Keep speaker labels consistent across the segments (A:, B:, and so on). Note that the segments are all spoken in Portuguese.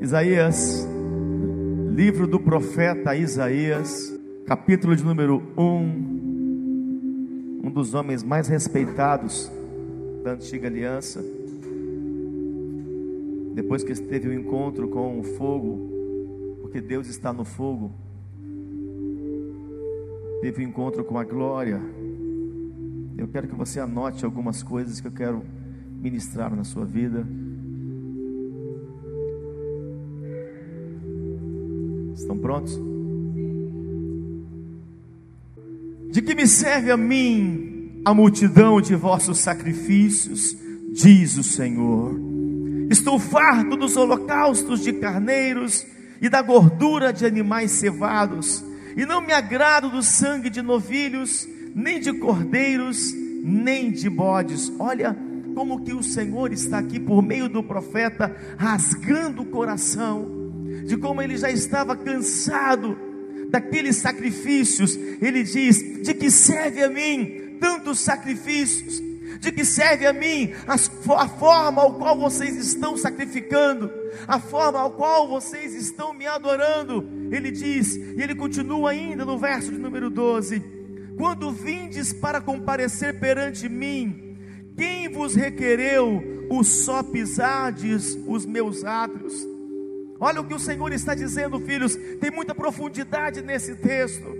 A: Isaías, livro do profeta Isaías, capítulo de número 1, um dos homens mais respeitados da antiga aliança. Depois que teve o um encontro com o fogo, porque Deus está no fogo, teve o um encontro com a glória. Eu quero que você anote algumas coisas que eu quero ministrar na sua vida. Prontos? De que me serve a mim a multidão de vossos sacrifícios, diz o Senhor. Estou farto dos holocaustos de carneiros e da gordura de animais cevados, e não me agrado do sangue de novilhos, nem de cordeiros, nem de bodes. Olha como que o Senhor está aqui por meio do profeta rasgando o coração de como ele já estava cansado daqueles sacrifícios. Ele diz: De que serve a mim tantos sacrifícios? De que serve a mim a forma ao qual vocês estão sacrificando, a forma ao qual vocês estão me adorando? Ele diz, e ele continua ainda no verso de número 12: Quando vindes para comparecer perante mim, quem vos requereu o só pisardes os meus átrios? Olha o que o Senhor está dizendo, filhos, tem muita profundidade nesse texto.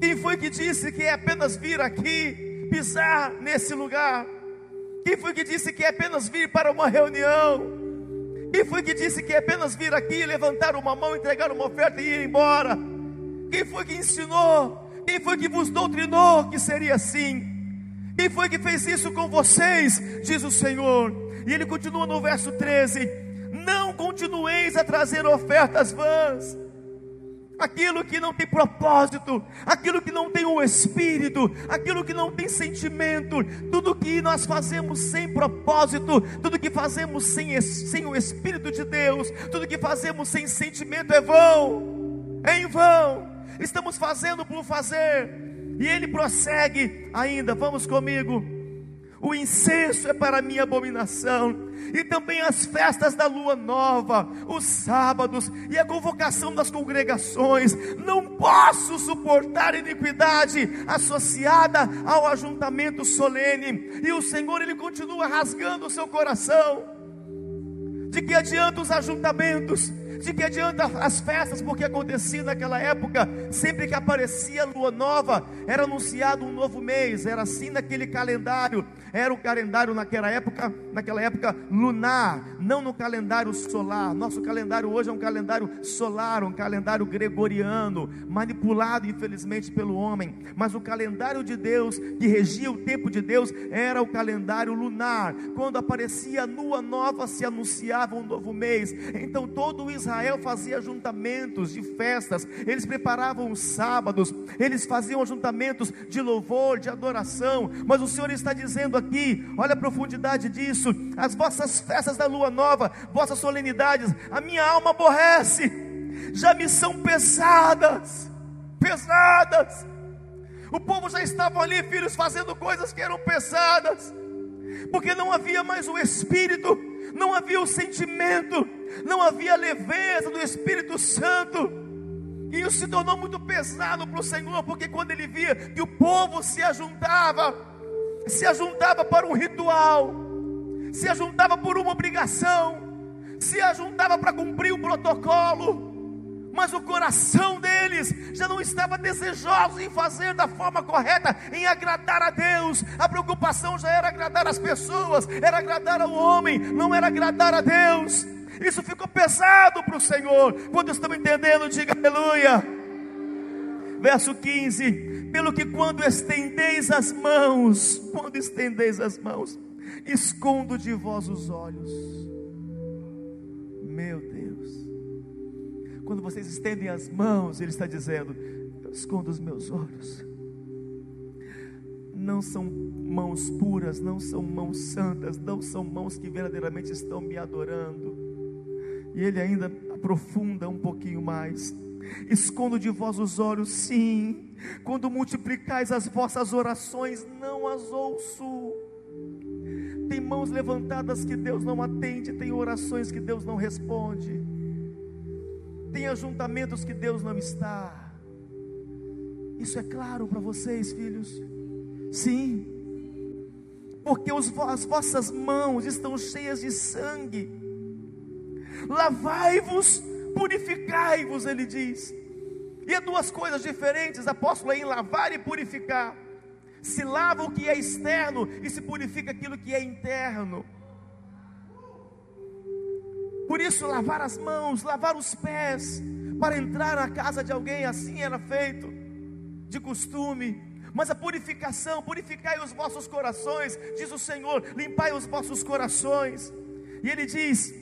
A: Quem foi que disse que é apenas vir aqui, pisar nesse lugar? Quem foi que disse que é apenas vir para uma reunião? Quem foi que disse que é apenas vir aqui, levantar uma mão, entregar uma oferta e ir embora? Quem foi que ensinou? Quem foi que vos doutrinou que seria assim? Quem foi que fez isso com vocês? Diz o Senhor. E ele continua no verso 13: não continueis a trazer ofertas vãs. Aquilo que não tem propósito, aquilo que não tem o um espírito, aquilo que não tem sentimento, tudo que nós fazemos sem propósito, tudo que fazemos sem, sem o Espírito de Deus, tudo que fazemos sem sentimento é vão, é em vão, estamos fazendo por fazer, e ele prossegue ainda, vamos comigo. O incenso é para minha abominação, e também as festas da lua nova, os sábados e a convocação das congregações. Não posso suportar iniquidade associada ao ajuntamento solene. E o Senhor ele continua rasgando o seu coração. De que adianta os ajuntamentos? De que adianta as festas? Porque acontecia naquela época, sempre que aparecia lua nova, era anunciado um novo mês, era assim naquele calendário, era o calendário naquela época, naquela época lunar, não no calendário solar. Nosso calendário hoje é um calendário solar, um calendário gregoriano, manipulado infelizmente pelo homem, mas o calendário de Deus, que regia o tempo de Deus, era o calendário lunar. Quando aparecia lua nova, se anunciava um novo mês. Então todo Israel fazia ajuntamentos de festas, eles preparavam os sábados, eles faziam ajuntamentos de louvor, de adoração, mas o Senhor está dizendo aqui, olha a profundidade disso, as vossas festas da lua nova, vossas solenidades, a minha alma aborrece, já me são pesadas, pesadas. O povo já estava ali, filhos, fazendo coisas que eram pesadas, porque não havia mais o Espírito, não havia o sentimento, não havia leveza do Espírito Santo. E isso se tornou muito pesado para o Senhor, porque quando ele via que o povo se ajuntava, se ajuntava para um ritual, se ajuntava por uma obrigação, se ajuntava para cumprir o protocolo, mas o coração deles já não estava desejoso em fazer da forma correta, em agradar a Deus. A preocupação já era agradar as pessoas, era agradar ao homem, não era agradar a Deus. Isso ficou pesado para o Senhor. Quando estão entendendo, diga aleluia. Verso 15: Pelo que quando estendeis as mãos, quando estendeis as mãos, escondo de vós os olhos. Meu Deus. Quando vocês estendem as mãos, Ele está dizendo: Eu escondo os meus olhos. Não são mãos puras, não são mãos santas, não são mãos que verdadeiramente estão me adorando. E Ele ainda aprofunda um pouquinho mais. Escondo de vós os olhos, sim. Quando multiplicais as vossas orações, não as ouço. Tem mãos levantadas que Deus não atende, tem orações que Deus não responde. tem ajuntamentos que Deus não está. Isso é claro para vocês, filhos? Sim, porque os, as vossas mãos estão cheias de sangue. Lavai-vos, purificai-vos, ele diz. E é duas coisas diferentes, apóstolo, em lavar e purificar. Se lava o que é externo e se purifica aquilo que é interno. Por isso, lavar as mãos, lavar os pés, para entrar na casa de alguém, assim era feito, de costume. Mas a purificação, purificai os vossos corações, diz o Senhor, limpai os vossos corações. E Ele diz: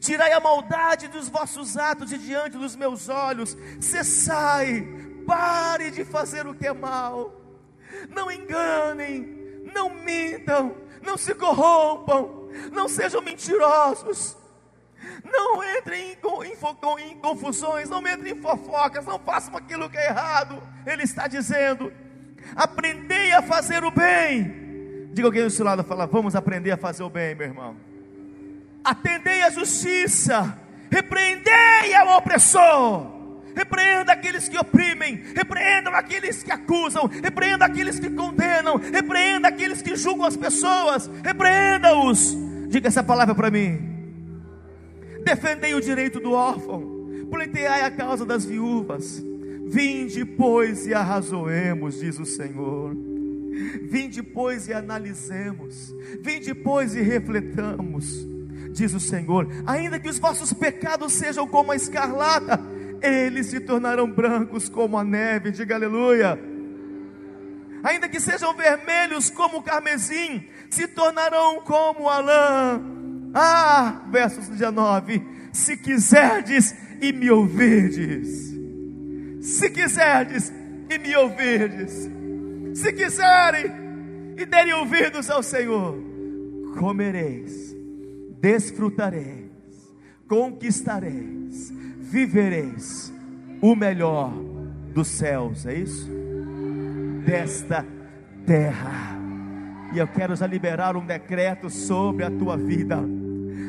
A: tirai a maldade dos vossos atos de diante dos meus olhos, cessai, pare de fazer o que é mal, não enganem, não mintam, não se corrompam, não sejam mentirosos, não entrem em, em, em confusões, não entrem em fofocas, não façam aquilo que é errado. Ele está dizendo: aprendei a fazer o bem. Diga alguém do seu lado, fala, vamos aprender a fazer o bem, meu irmão. Atendei a justiça, repreendei ao opressor. Repreenda aqueles que oprimem, repreendam aqueles que acusam, repreenda aqueles que condenam, repreenda aqueles que julgam as pessoas, repreenda-os. Diga essa palavra para mim defendei o direito do órfão, pleiteai a causa das viúvas. Vinde, pois, e arrazoemos, diz o Senhor. Vinde, pois, e analisemos. Vinde, pois, e refletamos, diz o Senhor. Ainda que os vossos pecados sejam como a escarlata, eles se tornarão brancos como a neve. Diga aleluia. Ainda que sejam vermelhos como o carmesim, se tornarão como a lã ah, versos 19: Se quiserdes e me ouvirdes, se quiserdes e me ouvirdes, se quiserem e derem ouvidos ao Senhor, comereis, desfrutareis, conquistareis, vivereis o melhor dos céus, é isso? Desta terra. E eu quero já liberar um decreto sobre a tua vida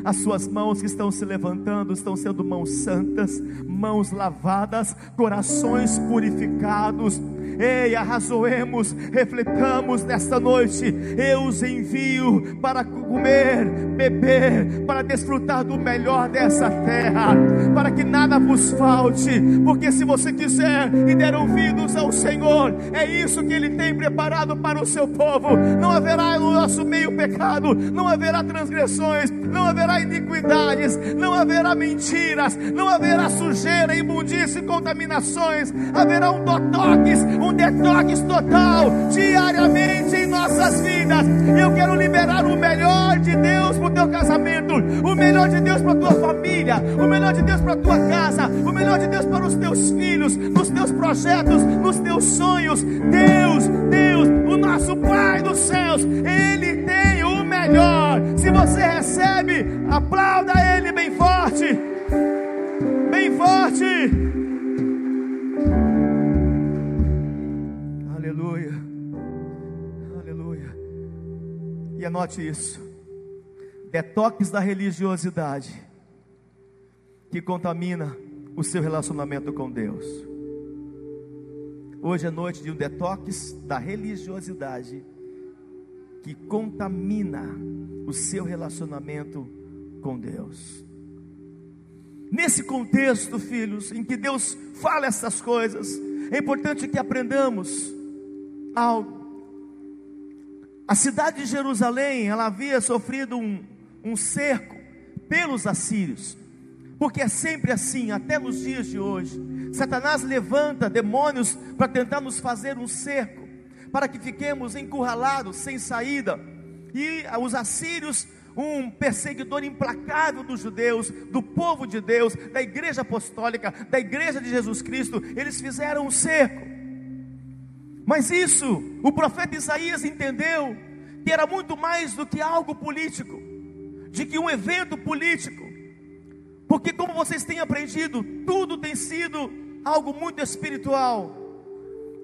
A: as suas mãos que estão se levantando estão sendo mãos santas, mãos lavadas, corações purificados. Ei, arrazoemos, refletamos nesta noite. Eu os envio para comer, beber, para desfrutar do melhor dessa terra, para que nada vos falte, porque se você quiser e der ouvidos ao Senhor, é isso que Ele tem preparado para o seu povo. Não haverá no nosso meio pecado, não haverá transgressões, não haverá iniquidades, não haverá mentiras, não haverá sujeira, imundícia e contaminações, haverá um detox, um detox total, diariamente em nossas vidas. Eu quero liberar o melhor de Deus para o teu casamento, o melhor de Deus para a tua família, o melhor de Deus para a tua casa, o melhor de Deus para os teus filhos, nos teus projetos, nos teus sonhos. Deus, Deus, o nosso Pai dos céus, Ele tem o melhor. Se você recebe, aplauda Ele bem forte. Bem forte. E anote isso. Detox da religiosidade que contamina o seu relacionamento com Deus. Hoje é noite de um detox da religiosidade que contamina o seu relacionamento com Deus. Nesse contexto, filhos, em que Deus fala essas coisas, é importante que aprendamos algo. A cidade de Jerusalém, ela havia sofrido um, um cerco pelos assírios, porque é sempre assim, até nos dias de hoje. Satanás levanta demônios para tentar nos fazer um cerco para que fiquemos encurralados, sem saída. E os assírios, um perseguidor implacável dos judeus, do povo de Deus, da igreja apostólica, da igreja de Jesus Cristo, eles fizeram um cerco. Mas isso, o profeta Isaías entendeu que era muito mais do que algo político, de que um evento político, porque como vocês têm aprendido, tudo tem sido algo muito espiritual.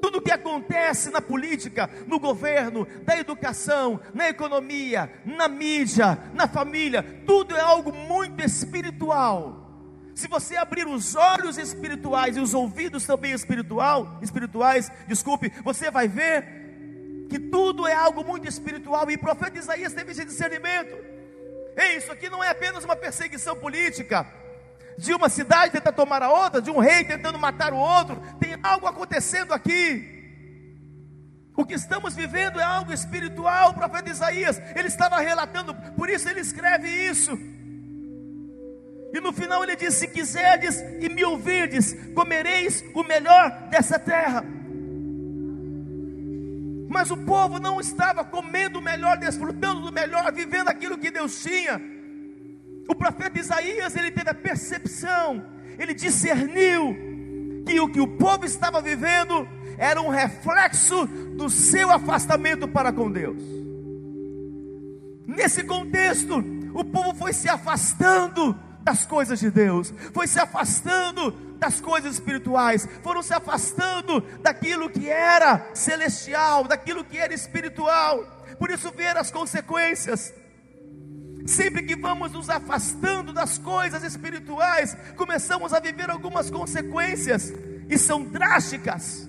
A: Tudo que acontece na política, no governo, na educação, na economia, na mídia, na família, tudo é algo muito espiritual. Se você abrir os olhos espirituais e os ouvidos também espiritual, espirituais, desculpe, você vai ver que tudo é algo muito espiritual. E o profeta Isaías teve esse discernimento. Ei, isso aqui não é apenas uma perseguição política de uma cidade tentando tomar a outra, de um rei tentando matar o outro. Tem algo acontecendo aqui. O que estamos vivendo é algo espiritual. O profeta Isaías, ele estava relatando, por isso ele escreve isso. E no final ele diz: Se quiserdes e me ouvirdes, comereis o melhor dessa terra. Mas o povo não estava comendo o melhor, desfrutando do melhor, vivendo aquilo que Deus tinha. O profeta Isaías, ele teve a percepção, ele discerniu que o que o povo estava vivendo era um reflexo do seu afastamento para com Deus. Nesse contexto, o povo foi se afastando das coisas de Deus, foi se afastando das coisas espirituais, foram se afastando daquilo que era celestial, daquilo que era espiritual. Por isso, ver as consequências. Sempre que vamos nos afastando das coisas espirituais, começamos a viver algumas consequências, e são drásticas.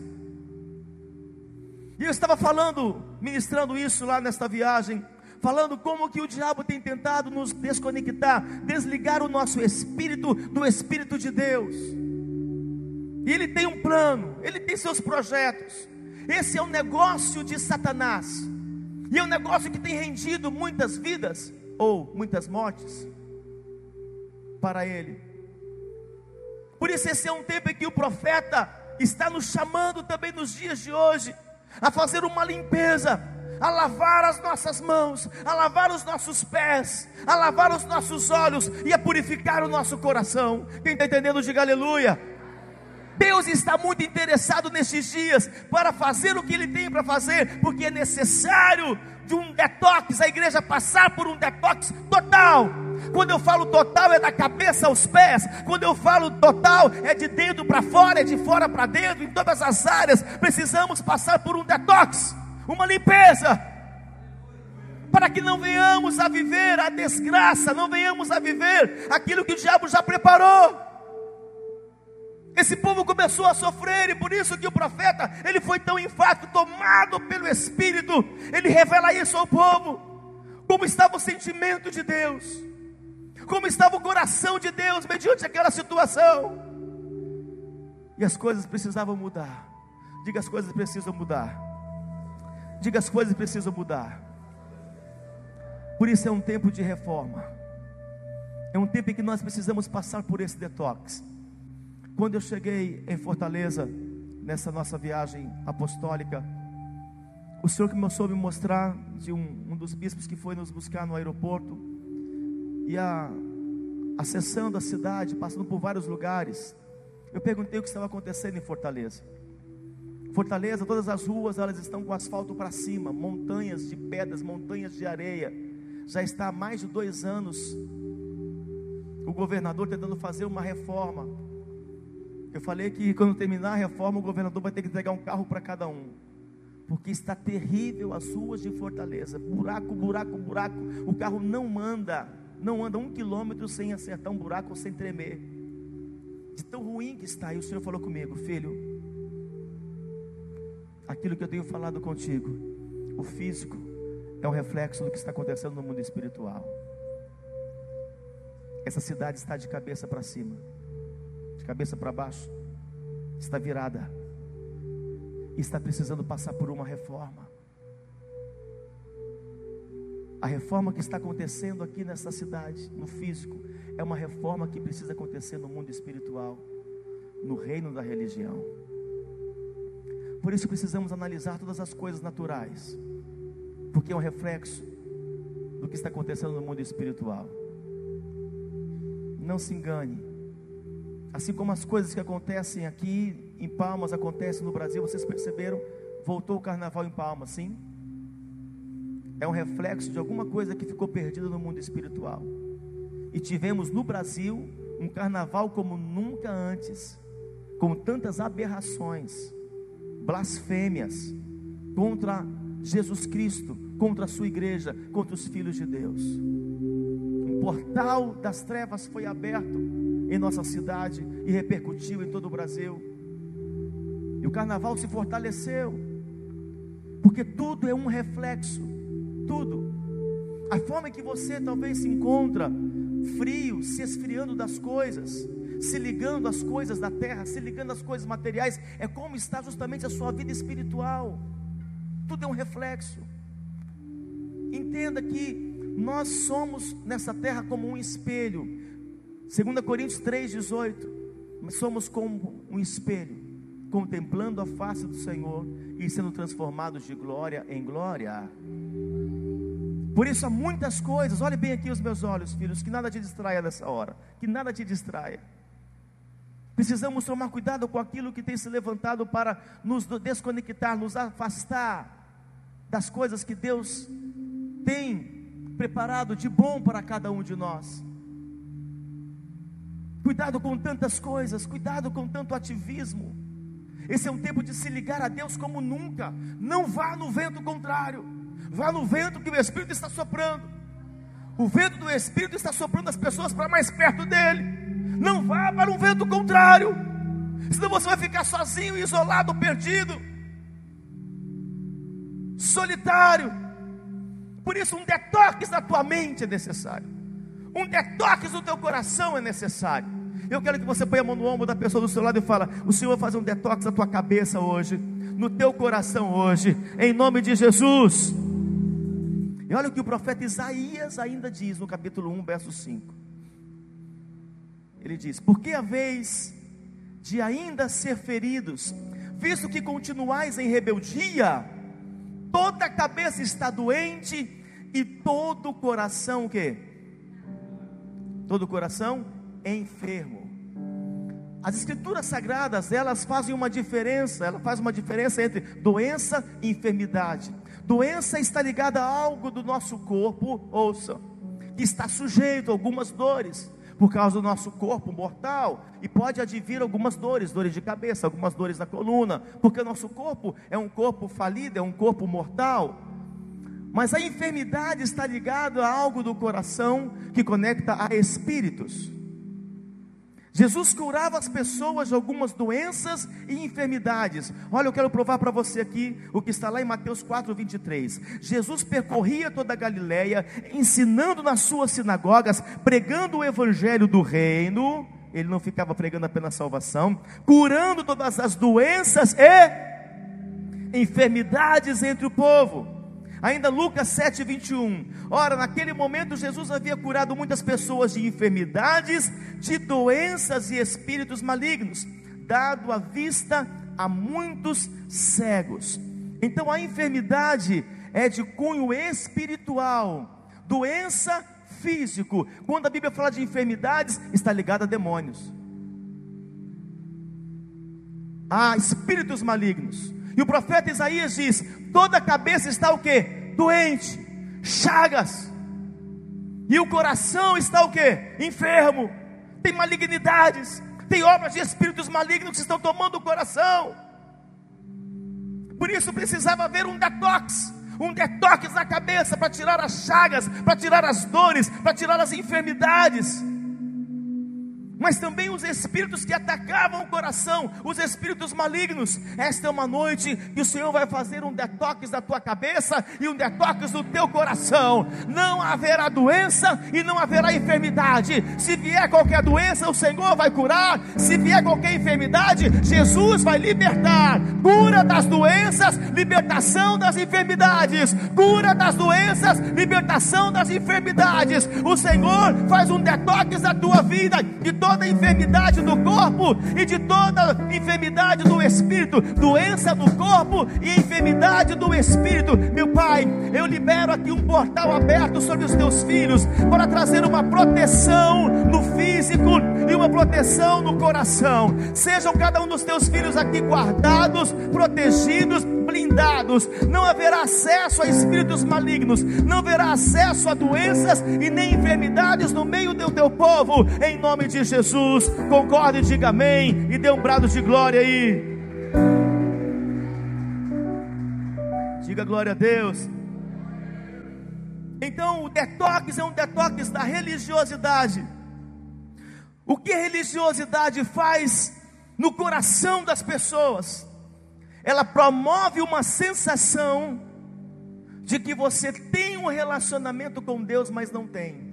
A: E eu estava falando, ministrando isso lá nesta viagem, falando como que o diabo tem tentado nos desconectar, desligar o nosso espírito do espírito de Deus. E ele tem um plano, ele tem seus projetos. Esse é um negócio de Satanás. E é um negócio que tem rendido muitas vidas ou muitas mortes para ele. Por isso esse é um tempo em que o profeta está nos chamando também nos dias de hoje a fazer uma limpeza a lavar as nossas mãos, a lavar os nossos pés, a lavar os nossos olhos e a purificar o nosso coração. Quem está entendendo, diga aleluia. Deus está muito interessado nesses dias para fazer o que Ele tem para fazer, porque é necessário de um detox, a igreja passar por um detox total. Quando eu falo total, é da cabeça aos pés. Quando eu falo total, é de dentro para fora, é de fora para dentro, em todas as áreas. Precisamos passar por um detox uma limpeza, para que não venhamos a viver a desgraça, não venhamos a viver aquilo que o diabo já preparou. Esse povo começou a sofrer e por isso que o profeta, ele foi tão enfático, tomado pelo Espírito, ele revela isso ao povo. Como estava o sentimento de Deus? Como estava o coração de Deus mediante aquela situação? E as coisas precisavam mudar. Diga as coisas precisam mudar. Diga as coisas precisam mudar. Por isso é um tempo de reforma. É um tempo em que nós precisamos passar por esse detox. Quando eu cheguei em Fortaleza, nessa nossa viagem apostólica, o Senhor a me mostrar de um, um dos bispos que foi nos buscar no aeroporto, e a, acessando a cidade, passando por vários lugares, eu perguntei o que estava acontecendo em Fortaleza. Fortaleza, todas as ruas elas estão com asfalto para cima, montanhas de pedras, montanhas de areia. Já está há mais de dois anos o governador tentando fazer uma reforma. Eu falei que quando terminar a reforma, o governador vai ter que entregar um carro para cada um. Porque está terrível as ruas de Fortaleza. Buraco, buraco, buraco. O carro não anda, não anda um quilômetro sem acertar um buraco ou sem tremer. De tão ruim que está. E o Senhor falou comigo, filho, aquilo que eu tenho falado contigo, o físico é um reflexo do que está acontecendo no mundo espiritual. Essa cidade está de cabeça para cima, de cabeça para baixo, está virada, está precisando passar por uma reforma. A reforma que está acontecendo aqui nessa cidade, no físico, é uma reforma que precisa acontecer no mundo espiritual, no reino da religião. Por isso precisamos analisar todas as coisas naturais, porque é um reflexo do que está acontecendo no mundo espiritual. Não se engane. Assim como as coisas que acontecem aqui em Palmas acontecem no Brasil, vocês perceberam? Voltou o carnaval em Palmas, sim? É um reflexo de alguma coisa que ficou perdida no mundo espiritual. E tivemos no Brasil um carnaval como nunca antes, com tantas aberrações blasfêmias contra Jesus Cristo, contra a sua igreja, contra os filhos de Deus. Um portal das trevas foi aberto em nossa cidade e repercutiu em todo o Brasil. E o carnaval se fortaleceu, porque tudo é um reflexo, tudo. A forma que você talvez se encontra frio, se esfriando das coisas, se ligando às coisas da terra, se ligando às coisas materiais, é como está justamente a sua vida espiritual. Tudo é um reflexo. Entenda que nós somos nessa terra como um espelho. 2 Coríntios 3,18. Somos como um espelho, contemplando a face do Senhor e sendo transformados de glória em glória. Por isso há muitas coisas, olhe bem aqui os meus olhos, filhos, que nada te distraia nessa hora, que nada te distraia. Precisamos tomar cuidado com aquilo que tem se levantado para nos desconectar, nos afastar das coisas que Deus tem preparado de bom para cada um de nós. Cuidado com tantas coisas, cuidado com tanto ativismo. Esse é um tempo de se ligar a Deus como nunca. Não vá no vento contrário, vá no vento que o Espírito está soprando. O vento do Espírito está soprando as pessoas para mais perto dele. Não vá para um vento contrário, senão você vai ficar sozinho, isolado, perdido, solitário. Por isso, um detox da tua mente é necessário. Um detox do teu coração é necessário. Eu quero que você ponha a mão no ombro da pessoa do seu lado e fala: O Senhor vai fazer um detox da tua cabeça hoje, no teu coração hoje, em nome de Jesus. E olha o que o profeta Isaías ainda diz no capítulo 1, verso 5. Ele diz: Por que a vez de ainda ser feridos, visto que continuais em rebeldia, toda a cabeça está doente e todo o coração o quê? Todo o coração enfermo. As escrituras sagradas, elas fazem uma diferença, ela faz uma diferença entre doença e enfermidade. Doença está ligada a algo do nosso corpo, ouça, que está sujeito a algumas dores por causa do nosso corpo mortal e pode advir algumas dores, dores de cabeça, algumas dores na coluna, porque o nosso corpo é um corpo falido, é um corpo mortal. Mas a enfermidade está ligada a algo do coração que conecta a espíritos. Jesus curava as pessoas de algumas doenças e enfermidades. Olha, eu quero provar para você aqui o que está lá em Mateus 4, 23. Jesus percorria toda a Galileia, ensinando nas suas sinagogas, pregando o evangelho do reino. Ele não ficava pregando apenas salvação, curando todas as doenças e enfermidades entre o povo. Ainda Lucas 7, 21. Ora, naquele momento Jesus havia curado muitas pessoas de enfermidades, de doenças e espíritos malignos, dado a vista a muitos cegos. Então a enfermidade é de cunho espiritual, doença físico. Quando a Bíblia fala de enfermidades, está ligada a demônios. A espíritos malignos. E o profeta Isaías diz: toda a cabeça está o que? Doente, chagas. E o coração está o que? Enfermo. Tem malignidades, tem obras de espíritos malignos que estão tomando o coração. Por isso precisava haver um detox, um detox na cabeça para tirar as chagas, para tirar as dores, para tirar as enfermidades mas também os espíritos que atacavam o coração, os espíritos malignos. Esta é uma noite que o Senhor vai fazer um detox da tua cabeça e um detox do teu coração. Não haverá doença e não haverá enfermidade. Se vier qualquer doença, o Senhor vai curar. Se vier qualquer enfermidade, Jesus vai libertar. Cura das doenças, libertação das enfermidades. Cura das doenças, libertação das enfermidades. O Senhor faz um detox da tua vida, toda enfermidade do corpo e de toda enfermidade do espírito, doença do corpo e enfermidade do espírito. Meu Pai, eu libero aqui um portal aberto sobre os teus filhos para trazer uma proteção no físico e uma proteção no coração. Sejam cada um dos teus filhos aqui guardados, protegidos, blindados. Não haverá acesso a espíritos malignos, não haverá acesso a doenças e nem enfermidades no meio do teu povo, em nome de Jesus. Concorde, diga amém e dê um brado de glória aí. Diga glória a Deus. Então, o detox é um detox da religiosidade. O que a religiosidade faz no coração das pessoas? Ela promove uma sensação de que você tem um relacionamento com Deus, mas não tem.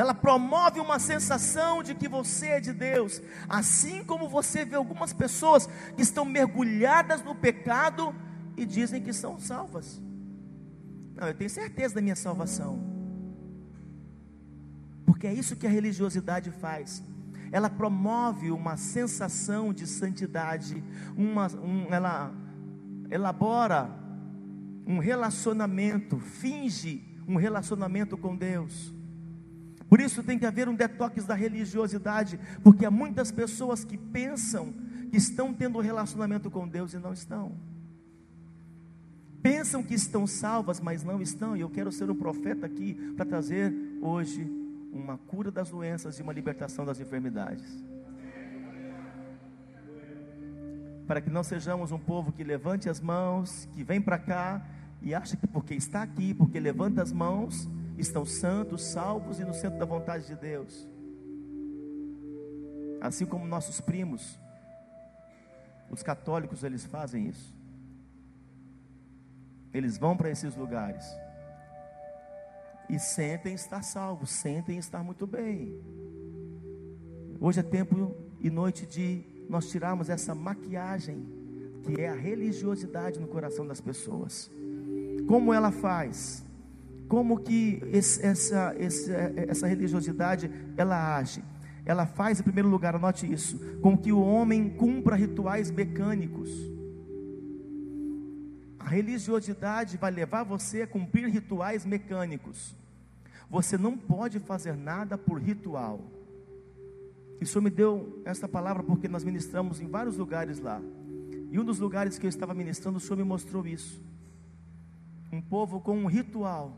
A: Ela promove uma sensação de que você é de Deus, assim como você vê algumas pessoas que estão mergulhadas no pecado e dizem que são salvas. Não, eu tenho certeza da minha salvação. Porque é isso que a religiosidade faz. Ela promove uma sensação de santidade, uma, um, ela elabora um relacionamento, finge um relacionamento com Deus. Por isso tem que haver um detox da religiosidade, porque há muitas pessoas que pensam que estão tendo um relacionamento com Deus e não estão. Pensam que estão salvas, mas não estão. E eu quero ser um profeta aqui para trazer hoje uma cura das doenças e uma libertação das enfermidades. Para que não sejamos um povo que levante as mãos, que vem para cá e acha que porque está aqui, porque levanta as mãos, estão santos, salvos e no centro da vontade de Deus. Assim como nossos primos, os católicos, eles fazem isso. Eles vão para esses lugares e sentem estar salvos, sentem estar muito bem. Hoje é tempo e noite de nós tirarmos essa maquiagem que é a religiosidade no coração das pessoas. Como ela faz? Como que esse, essa, essa, essa religiosidade ela age? Ela faz, em primeiro lugar, anote isso, com que o homem cumpra rituais mecânicos. A religiosidade vai levar você a cumprir rituais mecânicos. Você não pode fazer nada por ritual. E o Senhor me deu esta palavra porque nós ministramos em vários lugares lá. E um dos lugares que eu estava ministrando, o Senhor me mostrou isso. Um povo com um ritual.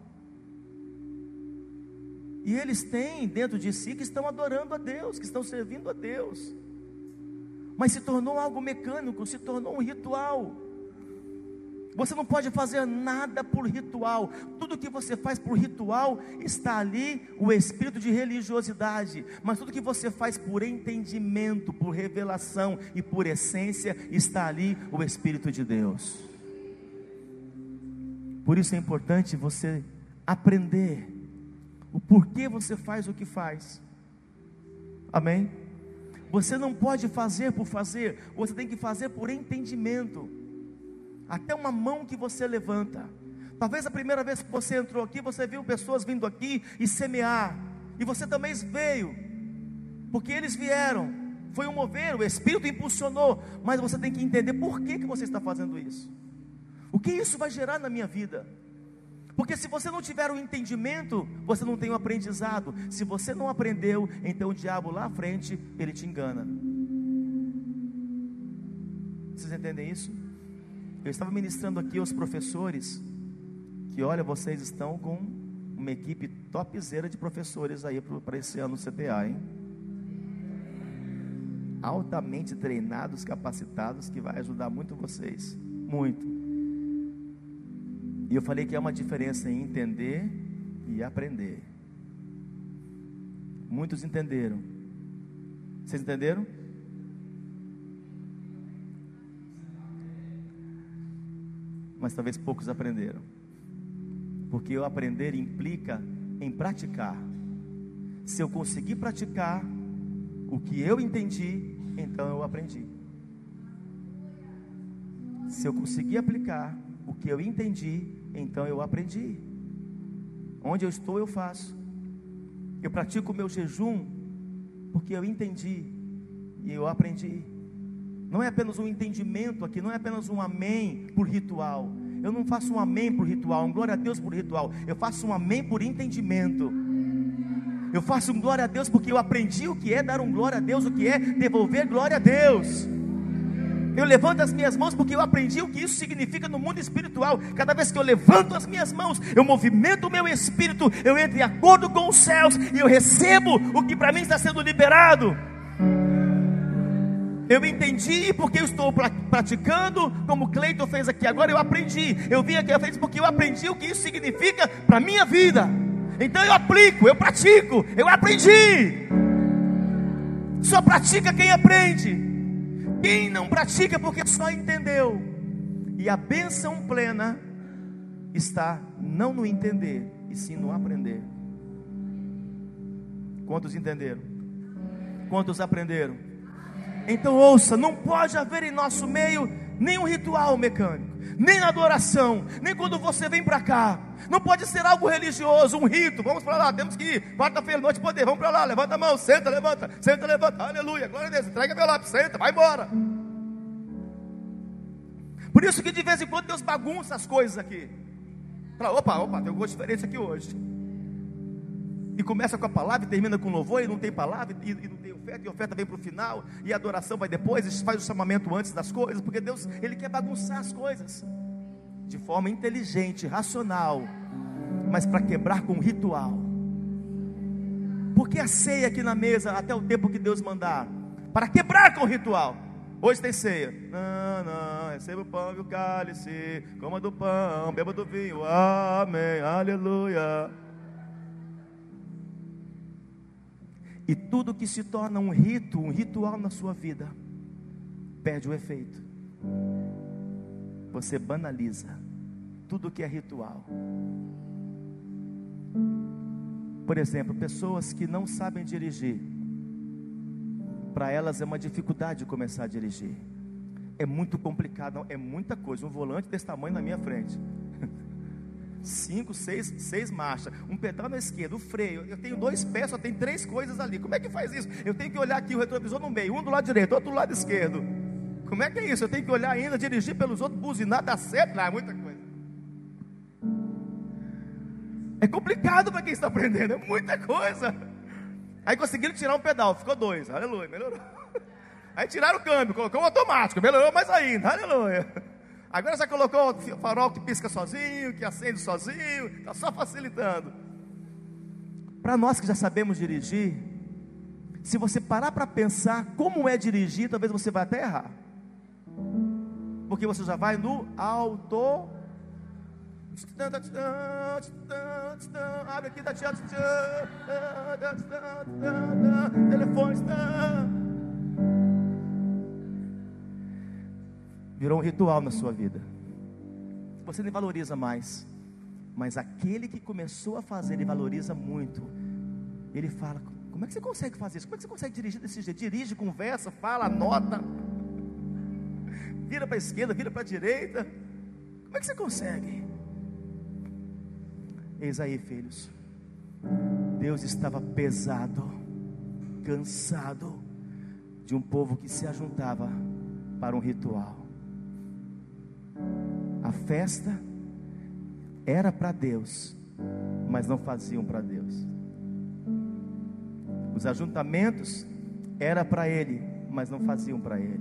A: E eles têm dentro de si que estão adorando a Deus, que estão servindo a Deus. Mas se tornou algo mecânico, se tornou um ritual. Você não pode fazer nada por ritual. Tudo que você faz por ritual está ali o espírito de religiosidade. Mas tudo que você faz por entendimento, por revelação e por essência está ali o espírito de Deus. Por isso é importante você aprender o porquê você faz o que faz. Amém? Você não pode fazer por fazer, você tem que fazer por entendimento até uma mão que você levanta. Talvez a primeira vez que você entrou aqui, você viu pessoas vindo aqui e semear, e você também veio, porque eles vieram, foi um mover, o Espírito impulsionou, mas você tem que entender por que, que você está fazendo isso, o que isso vai gerar na minha vida. Porque se você não tiver o um entendimento, você não tem o um aprendizado. Se você não aprendeu, então o diabo lá à frente, ele te engana. Vocês entendem isso? Eu estava ministrando aqui aos professores que, olha, vocês estão com uma equipe topzera de professores aí para esse ano CTA, hein? Altamente treinados, capacitados, que vai ajudar muito vocês, muito. E eu falei que é uma diferença em entender e aprender. Muitos entenderam. Vocês entenderam? Mas talvez poucos aprenderam. Porque o aprender implica em praticar. Se eu conseguir praticar o que eu entendi, então eu aprendi. Se eu conseguir aplicar o que eu entendi, então eu aprendi. Onde eu estou, eu faço. Eu pratico o meu jejum porque eu entendi e eu aprendi. Não é apenas um entendimento aqui, não é apenas um amém por ritual. Eu não faço um amém por ritual, um glória a Deus por ritual. Eu faço um amém por entendimento. Eu faço um glória a Deus porque eu aprendi o que é dar um glória a Deus, o que é devolver glória a Deus. Eu levanto as minhas mãos porque eu aprendi o que isso significa no mundo espiritual. Cada vez que eu levanto as minhas mãos, eu movimento o meu espírito, eu entro em acordo com os céus e eu recebo o que para mim está sendo liberado. Eu entendi porque eu estou praticando, como Cleiton fez aqui agora, eu aprendi. Eu vim aqui, eu fiz porque eu aprendi o que isso significa para a minha vida. Então eu aplico, eu pratico, eu aprendi. Só pratica quem aprende. Quem não pratica porque só entendeu. E a benção plena está não no entender, e sim no aprender. Quantos entenderam? Quantos aprenderam? Então ouça, não pode haver em nosso meio nenhum ritual mecânico, nem adoração, nem quando você vem para cá. Não pode ser algo religioso, um rito. Vamos para lá, temos que ir. Quarta-feira, noite, poder. Vamos para lá, levanta a mão, senta, levanta, senta, levanta. Aleluia, glória a Deus. Entrega meu lápis, senta, vai embora. Por isso que de vez em quando Deus bagunça as coisas aqui. Opa, opa, tem alguma diferença aqui hoje. E começa com a palavra e termina com louvor, e não tem palavra, e, e não tem oferta, e a oferta vem para o final, e a adoração vai depois, faz o chamamento antes das coisas, porque Deus, Ele quer bagunçar as coisas de forma inteligente, racional, mas para quebrar com ritual. Porque a ceia aqui na mesa até o tempo que Deus mandar, para quebrar com ritual. Hoje tem ceia. Não, não, receba o pão e o cálice, coma do pão, beba do vinho. Amém, aleluia. Tudo que se torna um rito, um ritual na sua vida, perde o efeito. Você banaliza tudo que é ritual. Por exemplo, pessoas que não sabem dirigir, para elas é uma dificuldade começar a dirigir. É muito complicado, não, é muita coisa. Um volante desse tamanho na minha frente. Cinco, seis, seis marchas, um pedal na esquerda, o freio. Eu tenho dois pés, só tem três coisas ali. Como é que faz isso? Eu tenho que olhar aqui o retrovisor no meio, um do lado direito, outro do lado esquerdo. Como é que é isso? Eu tenho que olhar ainda, dirigir pelos outros, buzinar, dar certo. É muita coisa. É complicado para quem está aprendendo, é muita coisa. Aí conseguiram tirar um pedal, ficou dois, aleluia, melhorou. Aí tiraram o câmbio, colocou um automático, melhorou mais ainda, aleluia. Agora já colocou o farol que pisca sozinho, que acende sozinho, está só facilitando. Para nós que já sabemos dirigir, se você parar para pensar como é dirigir, talvez você vai até errar. Porque você já vai no auto Abre aqui, tia. Telefone. Virou um ritual na sua vida. Você nem valoriza mais. Mas aquele que começou a fazer, ele valoriza muito. Ele fala: Como é que você consegue fazer isso? Como é que você consegue dirigir desse jeito? Dirige, conversa, fala, anota. Vira para a esquerda, vira para a direita. Como é que você consegue? Eis aí, filhos. Deus estava pesado, cansado de um povo que se ajuntava para um ritual. A festa era para Deus, mas não faziam para Deus. Os ajuntamentos era para Ele, mas não faziam para Ele.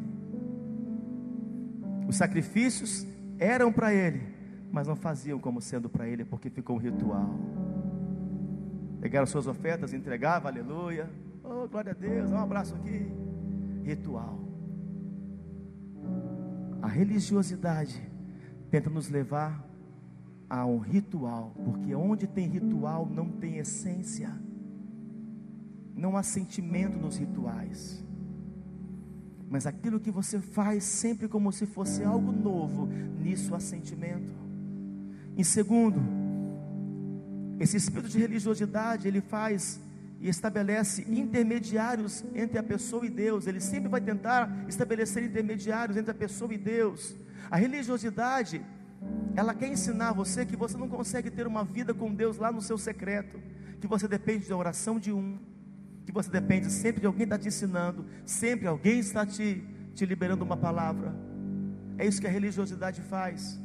A: Os sacrifícios eram para Ele, mas não faziam como sendo para ele, porque ficou um ritual. Pegaram suas ofertas, entregavam, aleluia. Oh, glória a Deus, um abraço aqui. Ritual. A religiosidade tenta nos levar a um ritual, porque onde tem ritual não tem essência, não há sentimento nos rituais. Mas aquilo que você faz sempre como se fosse algo novo, nisso há sentimento. Em segundo, esse espírito de religiosidade, ele faz e estabelece intermediários entre a pessoa e Deus. Ele sempre vai tentar estabelecer intermediários entre a pessoa e Deus. A religiosidade, ela quer ensinar você que você não consegue ter uma vida com Deus lá no seu secreto, que você depende da oração de um, que você depende sempre de alguém está te ensinando, sempre alguém está te, te liberando uma palavra. É isso que a religiosidade faz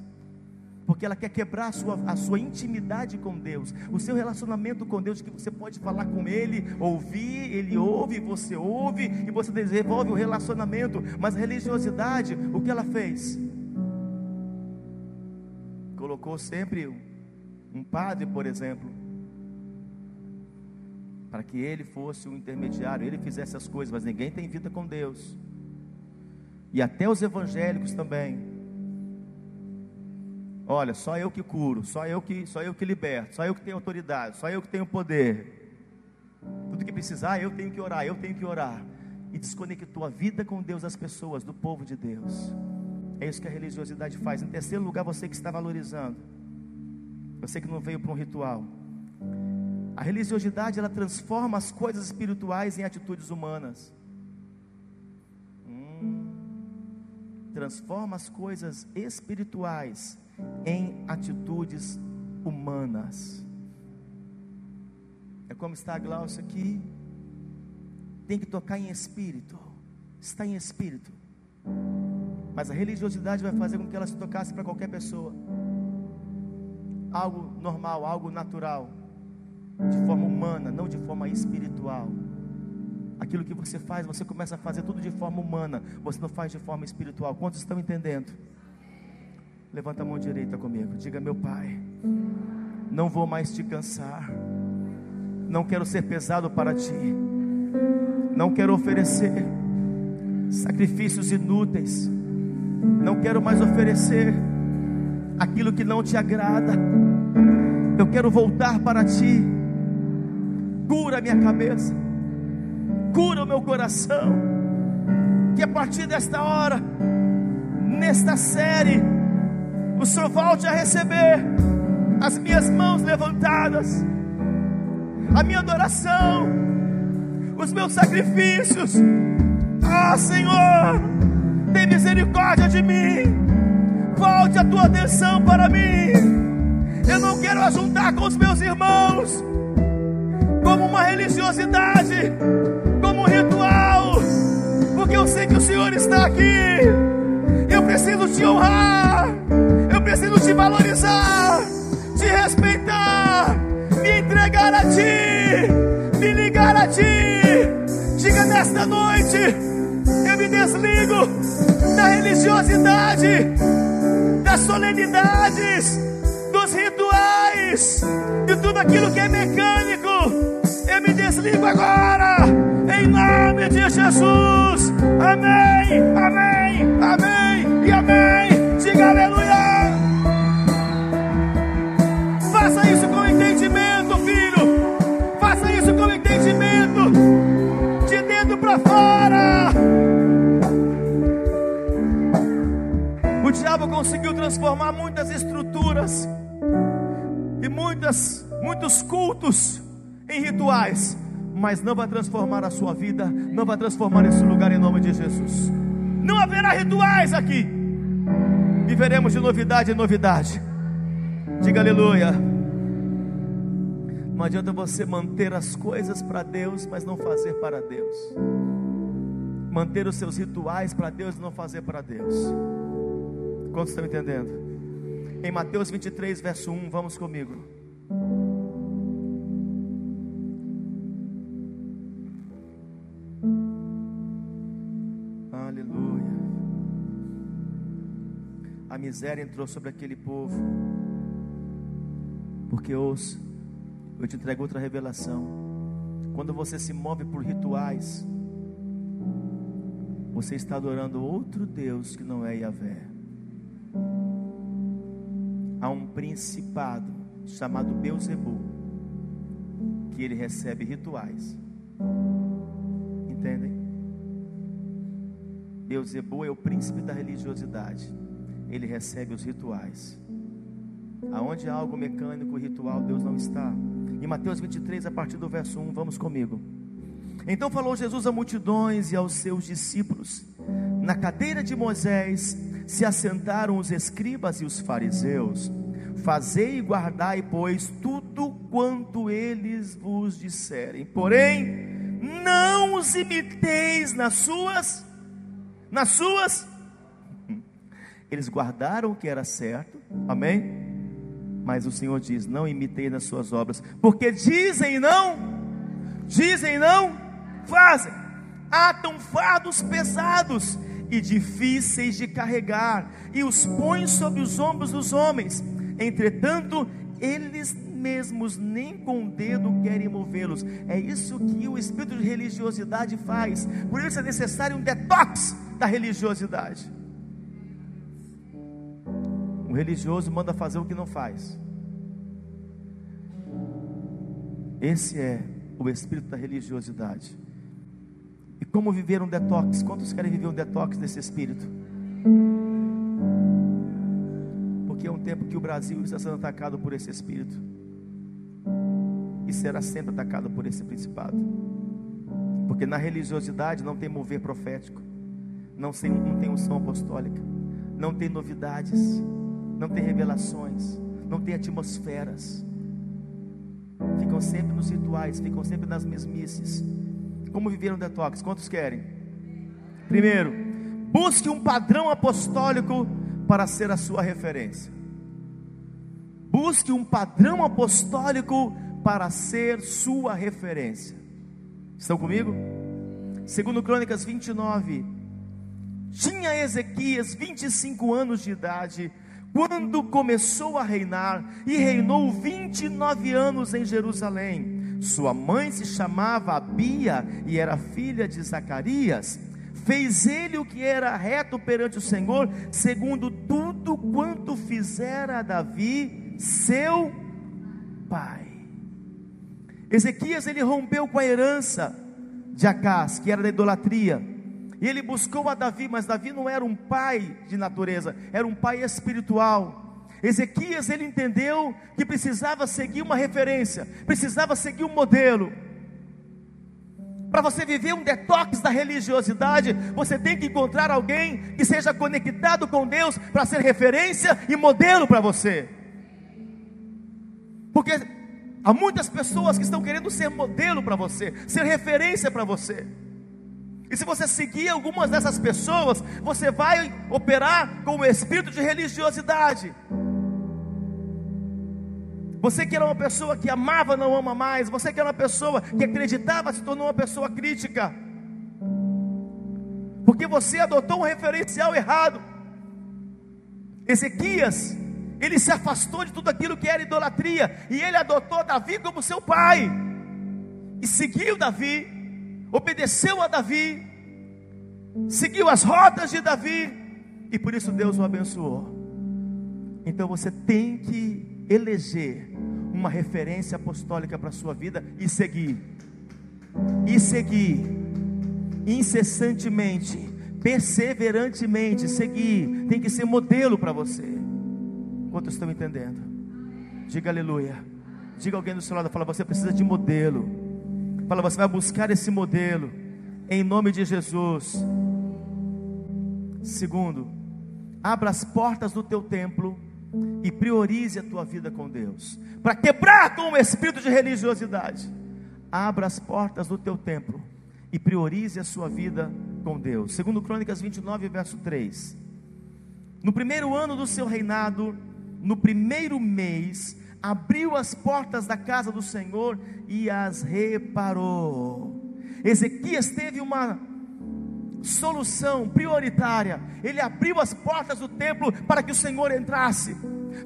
A: porque ela quer quebrar a sua, a sua intimidade com Deus, o seu relacionamento com Deus, que você pode falar com Ele, ouvir, Ele ouve, você ouve, e você desenvolve o um relacionamento, mas a religiosidade, o que ela fez? Colocou sempre um padre, por exemplo, para que ele fosse o intermediário, ele fizesse as coisas, mas ninguém tem vida com Deus, e até os evangélicos também Olha, só eu que curo, só eu que, só eu que liberto, só eu que tenho autoridade, só eu que tenho poder. Tudo que precisar, eu tenho que orar, eu tenho que orar. E desconectou a vida com Deus, as pessoas, do povo de Deus. É isso que a religiosidade faz. Em terceiro lugar, você que está valorizando. Você que não veio para um ritual. A religiosidade ela transforma as coisas espirituais em atitudes humanas. Hum, transforma as coisas espirituais em atitudes humanas. É como está a Glaucia aqui. Tem que tocar em espírito. Está em espírito. Mas a religiosidade vai fazer com que ela se tocasse para qualquer pessoa. Algo normal, algo natural. De forma humana, não de forma espiritual. Aquilo que você faz, você começa a fazer tudo de forma humana. Você não faz de forma espiritual. Quantos estão entendendo? Levanta a mão direita comigo. Diga, meu Pai, não vou mais te cansar. Não quero ser pesado para ti. Não quero oferecer sacrifícios inúteis. Não quero mais oferecer aquilo que não te agrada. Eu quero voltar para ti. Cura minha cabeça. Cura o meu coração. Que a partir desta hora, nesta série, o Senhor volte a receber as minhas mãos levantadas, a minha adoração, os meus sacrifícios. Ah, Senhor, tem misericórdia de mim. Volte a tua atenção para mim. Eu não quero ajuntar com os meus irmãos como uma religiosidade, como um ritual, porque eu sei que o Senhor está aqui. Eu preciso te honrar preciso te valorizar, te respeitar, me entregar a ti, me ligar a ti. Diga nesta noite, eu me desligo da religiosidade, das solenidades, dos rituais, de tudo aquilo que é mecânico. Eu me desligo agora, em nome de Jesus. Amém, amém, amém e amém. Diga aleluia. Fora. O diabo conseguiu transformar muitas estruturas e muitas, muitos cultos em rituais, mas não vai transformar a sua vida, não vai transformar esse lugar em nome de Jesus. Não haverá rituais aqui. Viveremos de novidade em novidade. Diga aleluia. Não adianta você manter as coisas para Deus, mas não fazer para Deus. Manter os seus rituais para Deus não fazer para Deus. Quantos estão entendendo? Em Mateus 23, verso 1, vamos comigo. Aleluia. A miséria entrou sobre aquele povo, porque os eu te entrego outra revelação. Quando você se move por rituais, você está adorando outro Deus que não é Yahvé. Há um principado chamado Beuzebu, que ele recebe rituais. Entendem? Beuzebu é o príncipe da religiosidade. Ele recebe os rituais. Aonde há algo mecânico, ritual, Deus não está. Em Mateus 23, a partir do verso 1, vamos comigo. Então falou Jesus a multidões e aos seus discípulos: Na cadeira de Moisés se assentaram os escribas e os fariseus. Fazei e guardai, pois, tudo quanto eles vos disserem. Porém, não os imiteis nas suas nas suas eles guardaram o que era certo. Amém? Mas o Senhor diz: Não imitei nas suas obras, porque dizem não, dizem não, fazem, atam fardos pesados e difíceis de carregar, e os põem sobre os ombros dos homens. Entretanto, eles mesmos nem com o dedo querem movê-los. É isso que o espírito de religiosidade faz. Por isso é necessário um detox da religiosidade religioso manda fazer o que não faz. Esse é o espírito da religiosidade. E como viver um detox? Quantos querem viver um detox desse espírito? Porque é um tempo que o Brasil está sendo atacado por esse espírito. E será sempre atacado por esse principado. Porque na religiosidade não tem mover profético, não tem, não tem unção apostólica, não tem novidades, não tem revelações, não tem atmosferas. Ficam sempre nos rituais, ficam sempre nas mesmices. Como viver um detox? Quantos querem? Primeiro, busque um padrão apostólico para ser a sua referência. Busque um padrão apostólico para ser sua referência. Estão comigo? Segundo Crônicas 29, tinha Ezequias 25 anos de idade quando começou a reinar e reinou 29 anos em Jerusalém. Sua mãe se chamava Abia e era filha de Zacarias. Fez ele o que era reto perante o Senhor, segundo tudo quanto fizera Davi, seu pai. Ezequias ele rompeu com a herança de Acás, que era da idolatria. E ele buscou a Davi, mas Davi não era um pai de natureza, era um pai espiritual. Ezequias ele entendeu que precisava seguir uma referência, precisava seguir um modelo. Para você viver um detox da religiosidade, você tem que encontrar alguém que seja conectado com Deus para ser referência e modelo para você. Porque há muitas pessoas que estão querendo ser modelo para você, ser referência para você. E se você seguir algumas dessas pessoas, você vai operar com o espírito de religiosidade. Você que era uma pessoa que amava, não ama mais. Você que era uma pessoa que acreditava, se tornou uma pessoa crítica. Porque você adotou um referencial errado. Ezequias, ele se afastou de tudo aquilo que era idolatria. E ele adotou Davi como seu pai. E seguiu Davi obedeceu a Davi, seguiu as rotas de Davi, e por isso Deus o abençoou. Então você tem que eleger uma referência apostólica para a sua vida e seguir, e seguir, incessantemente, perseverantemente, seguir, tem que ser modelo para você. Quantos estão entendendo? Diga aleluia. Diga alguém do seu lado, fala, você precisa de modelo. Fala, você vai buscar esse modelo em nome de Jesus. Segundo, abra as portas do teu templo e priorize a tua vida com Deus. Para quebrar com o espírito de religiosidade, abra as portas do teu templo e priorize a sua vida com Deus. Segundo Crônicas 29, verso 3. No primeiro ano do seu reinado, no primeiro mês, abriu as portas da casa do Senhor e as reparou. Ezequias teve uma solução prioritária. Ele abriu as portas do templo para que o Senhor entrasse.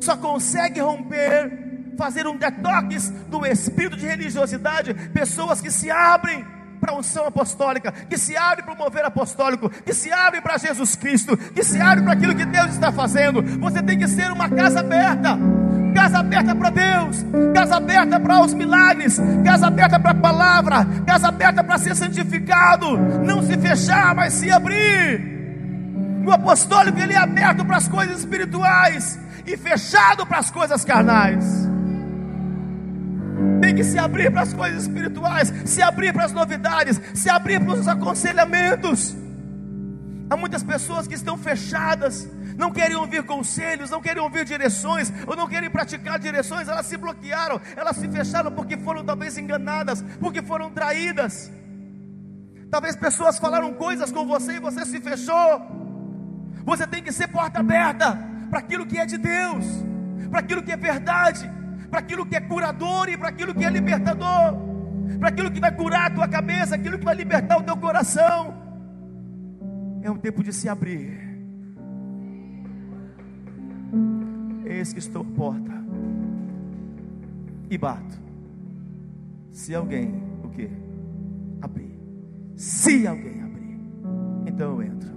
A: Só consegue romper, fazer um detox do espírito de religiosidade, pessoas que se abrem para a unção apostólica, que se abrem para o mover apostólico, que se abrem para Jesus Cristo, que se abrem para aquilo que Deus está fazendo. Você tem que ser uma casa aberta casa aberta para Deus, casa aberta para os milagres, casa aberta para a palavra, casa aberta para ser santificado, não se fechar, mas se abrir. O apostólico ele é aberto para as coisas espirituais e fechado para as coisas carnais. Tem que se abrir para as coisas espirituais, se abrir para as novidades, se abrir para os aconselhamentos. Há muitas pessoas que estão fechadas, não querem ouvir conselhos, não querem ouvir direções, ou não querem praticar direções, elas se bloquearam, elas se fecharam porque foram talvez enganadas, porque foram traídas. Talvez pessoas falaram coisas com você e você se fechou. Você tem que ser porta aberta para aquilo que é de Deus, para aquilo que é verdade, para aquilo que é curador e para aquilo que é libertador, para aquilo que vai curar a tua cabeça, aquilo que vai libertar o teu coração. É um tempo de se abrir Eis que estou à porta e bato. Se alguém, o que? Abrir. Se alguém abrir, então eu entro.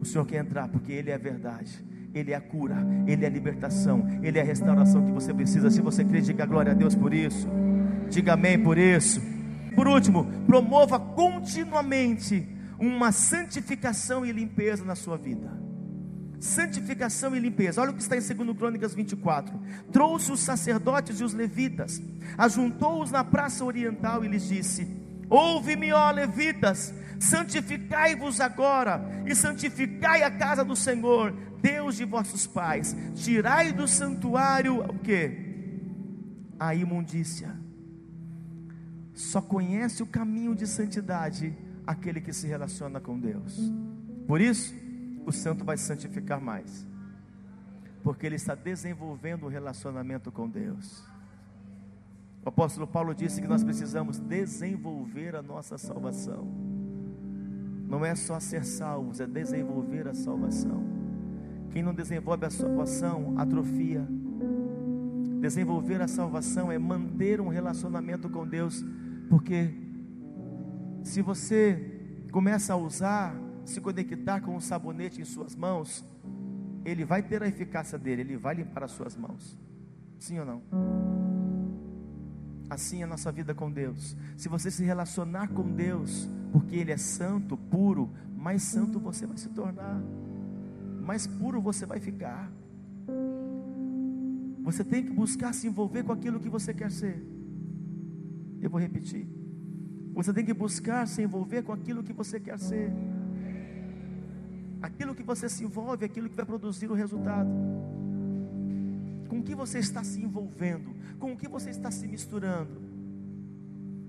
A: O Senhor quer entrar porque Ele é a verdade, Ele é a cura, Ele é a libertação, Ele é a restauração que você precisa. Se você crê, diga glória a Deus por isso. Diga amém por isso. Por último, promova continuamente uma santificação e limpeza na sua vida. Santificação e limpeza. Olha o que está em 2 Crônicas 24. Trouxe os sacerdotes e os levitas, ajuntou-os na praça oriental e lhes disse: Ouve-me, ó levitas, santificai-vos agora e santificai a casa do Senhor, Deus de vossos pais. Tirai do santuário o que? A imundícia. Só conhece o caminho de santidade aquele que se relaciona com Deus. Por isso, o santo vai santificar mais. Porque ele está desenvolvendo um relacionamento com Deus. O apóstolo Paulo disse que nós precisamos desenvolver a nossa salvação. Não é só ser salvos, é desenvolver a salvação. Quem não desenvolve a salvação, atrofia. Desenvolver a salvação é manter um relacionamento com Deus, porque se você começa a usar, se conectar com um sabonete em suas mãos, ele vai ter a eficácia dele, ele vai limpar as suas mãos. Sim ou não? Assim é a nossa vida com Deus. Se você se relacionar com Deus, porque Ele é santo, puro, mais santo você vai se tornar, mais puro você vai ficar. Você tem que buscar se envolver com aquilo que você quer ser. Eu vou repetir. Você tem que buscar se envolver com aquilo que você quer ser. Aquilo que você se envolve, aquilo que vai produzir o resultado com o que você está se envolvendo, com o que você está se misturando.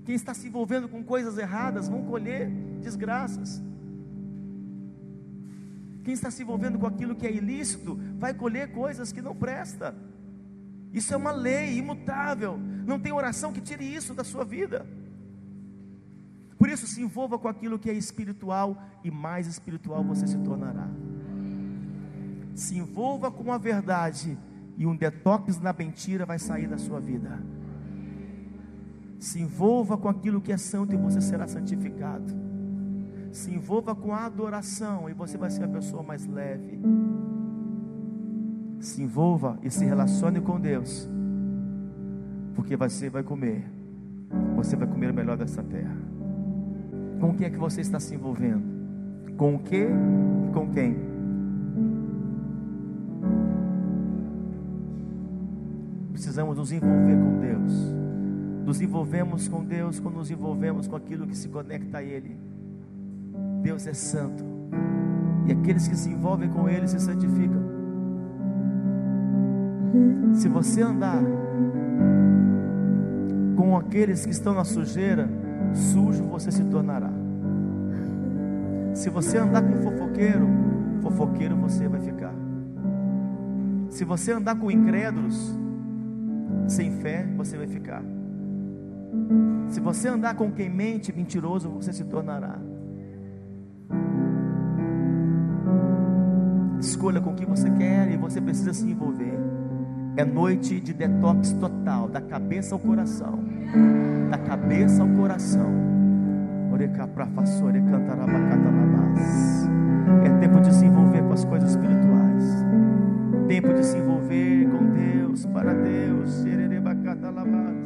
A: Quem está se envolvendo com coisas erradas vão colher desgraças. Quem está se envolvendo com aquilo que é ilícito vai colher coisas que não presta. Isso é uma lei imutável. Não tem oração que tire isso da sua vida. Por isso, se envolva com aquilo que é espiritual e mais espiritual você se tornará. Se envolva com a verdade e um detox na mentira vai sair da sua vida. Se envolva com aquilo que é santo e você será santificado. Se envolva com a adoração e você vai ser a pessoa mais leve. Se envolva e se relacione com Deus, porque você vai comer. Você vai comer o melhor dessa terra. Com o que é que você está se envolvendo? Com o que e com quem? precisamos nos envolver com Deus. Nos envolvemos com Deus quando nos envolvemos com aquilo que se conecta a Ele. Deus é santo. E aqueles que se envolvem com Ele se santificam. Se você andar com aqueles que estão na sujeira, sujo você se tornará. Se você andar com fofoqueiro, fofoqueiro você vai ficar. Se você andar com incrédulos, sem fé você vai ficar. Se você andar com quem mente, mentiroso, você se tornará. Escolha com quem você quer e você precisa se envolver. É noite de detox total, da cabeça ao coração. Da cabeça ao coração. É tempo de se envolver com as coisas espirituais. Tempo de se envolver com Deus, para Deus. Sererebacatalabá.